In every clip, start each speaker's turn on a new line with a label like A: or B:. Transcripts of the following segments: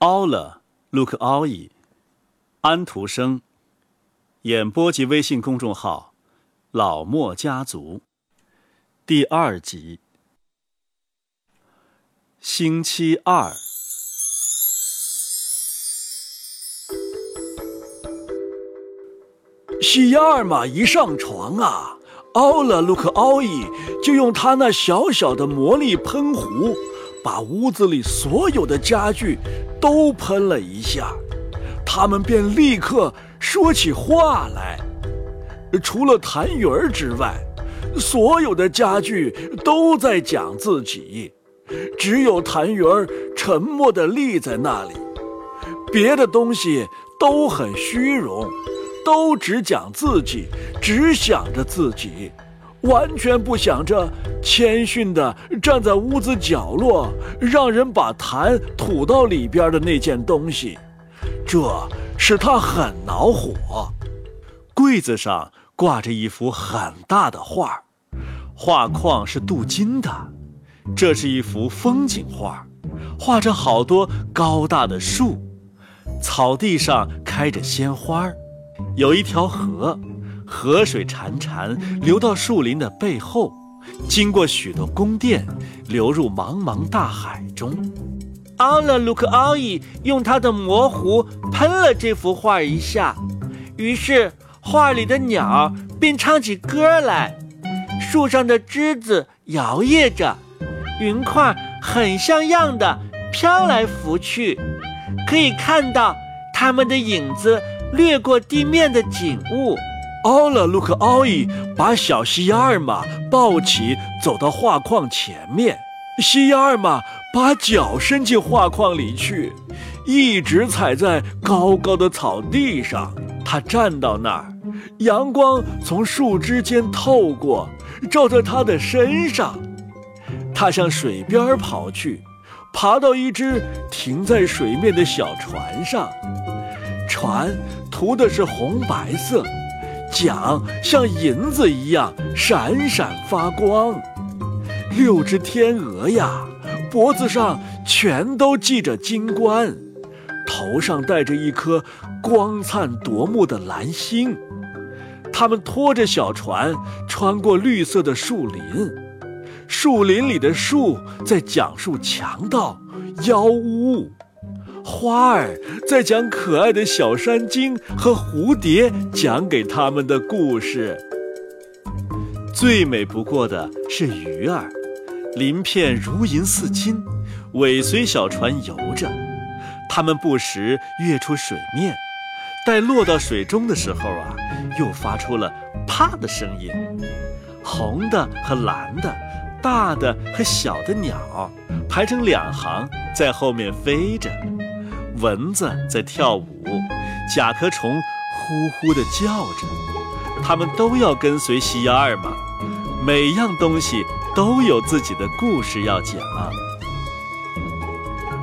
A: 奥了，卢克奥伊，安徒生。演播及微信公众号“老莫家族”。第二集。星期二。
B: 西亚尔玛一上床啊，奥了卢克奥伊就用他那小小的魔力喷壶，把屋子里所有的家具都喷了一下，他们便立刻说起话来。除了谭云儿之外，所有的家具都在讲自己，只有谭云儿沉默地立在那里，别的东西都很虚荣。都只讲自己，只想着自己，完全不想着谦逊地站在屋子角落，让人把痰吐到里边的那件东西，这使他很恼火。
A: 柜子上挂着一幅很大的画，画框是镀金的，这是一幅风景画，画着好多高大的树，草地上开着鲜花。有一条河，河水潺潺流到树林的背后，经过许多宫殿，流入茫茫大海中。
C: 奥勒鲁克奥伊用他的魔壶喷了这幅画一下，于是画里的鸟便唱起歌来，树上的枝子摇曳着，云块很像样的飘来浮去，可以看到它们的影子。掠过地面的景物，
B: 奥勒卢克奥伊把小西亚尔玛抱起，走到画框前面。西亚尔玛把脚伸进画框里去，一直踩在高高的草地上。他站到那儿，阳光从树枝间透过，照在他的身上。他向水边跑去，爬到一只停在水面的小船上。船涂的是红白色，桨像银子一样闪闪发光。六只天鹅呀，脖子上全都系着金冠，头上戴着一颗光灿夺目的蓝星。它们拖着小船穿过绿色的树林，树林里的树在讲述强盗、妖巫。花儿在讲可爱的小山精和蝴蝶讲给他们的故事。
A: 最美不过的是鱼儿，鳞片如银似金，尾随小船游着。它们不时跃出水面，待落到水中的时候啊，又发出了啪的声音。红的和蓝的，大的和小的鸟，排成两行在后面飞着。蚊子在跳舞，甲壳虫呼呼地叫着，它们都要跟随西亚尔玛。每样东西都有自己的故事要讲。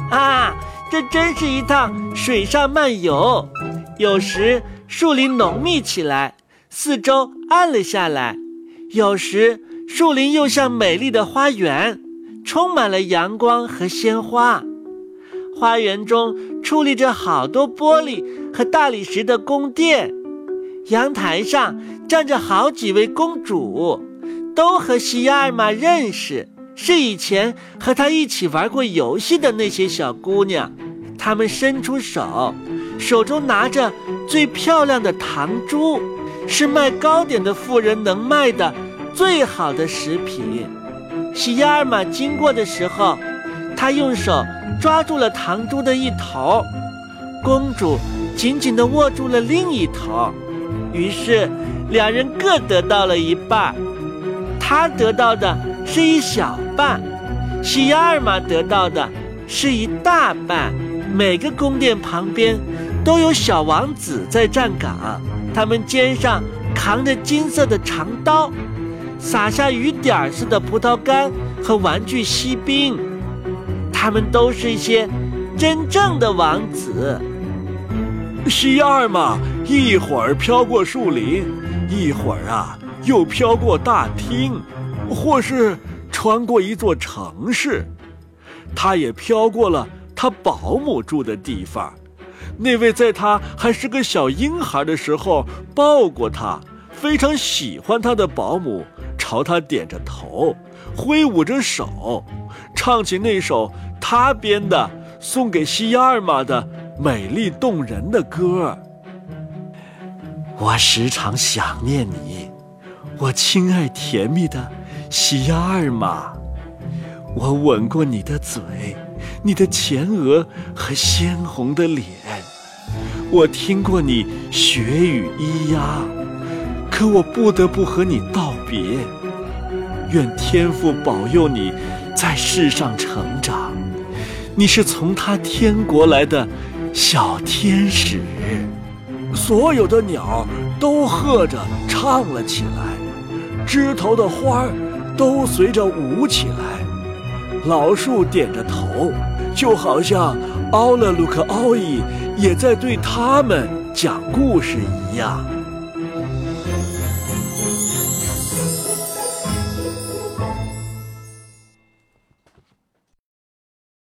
C: 啊，这真是一趟水上漫游。有时树林浓密起来，四周暗了下来；有时树林又像美丽的花园，充满了阳光和鲜花。花园中矗立着好多玻璃和大理石的宫殿，阳台上站着好几位公主，都和西亚尔玛认识，是以前和她一起玩过游戏的那些小姑娘。她们伸出手，手中拿着最漂亮的糖珠，是卖糕点的妇人能卖的最好的食品。西亚尔玛经过的时候，他用手。抓住了糖珠的一头，公主紧紧地握住了另一头，于是两人各得到了一半。他得到的是一小半，西亚尔玛得到的是一大半。每个宫殿旁边都有小王子在站岗，他们肩上扛着金色的长刀，撒下雨点似的葡萄干和玩具锡兵。他们都是一些真正的王子。
B: 西二嘛，一会儿飘过树林，一会儿啊又飘过大厅，或是穿过一座城市。他也飘过了他保姆住的地方。那位在他还是个小婴孩的时候抱过他、非常喜欢他的保姆，朝他点着头，挥舞着手，唱起那首他编的送给西亚尔玛的美丽动人的歌。
A: 我时常想念你，我亲爱甜蜜的西亚尔玛。我吻过你的嘴，你的前额和鲜红的脸。我听过你学语咿呀，可我不得不和你道别。愿天父保佑你在世上成长。你是从他天国来的小天使。
B: 所有的鸟都和着唱了起来，枝头的花儿都随着舞起来，老树点着头，就好像奥勒鲁克奥伊也在对他们讲故事一样。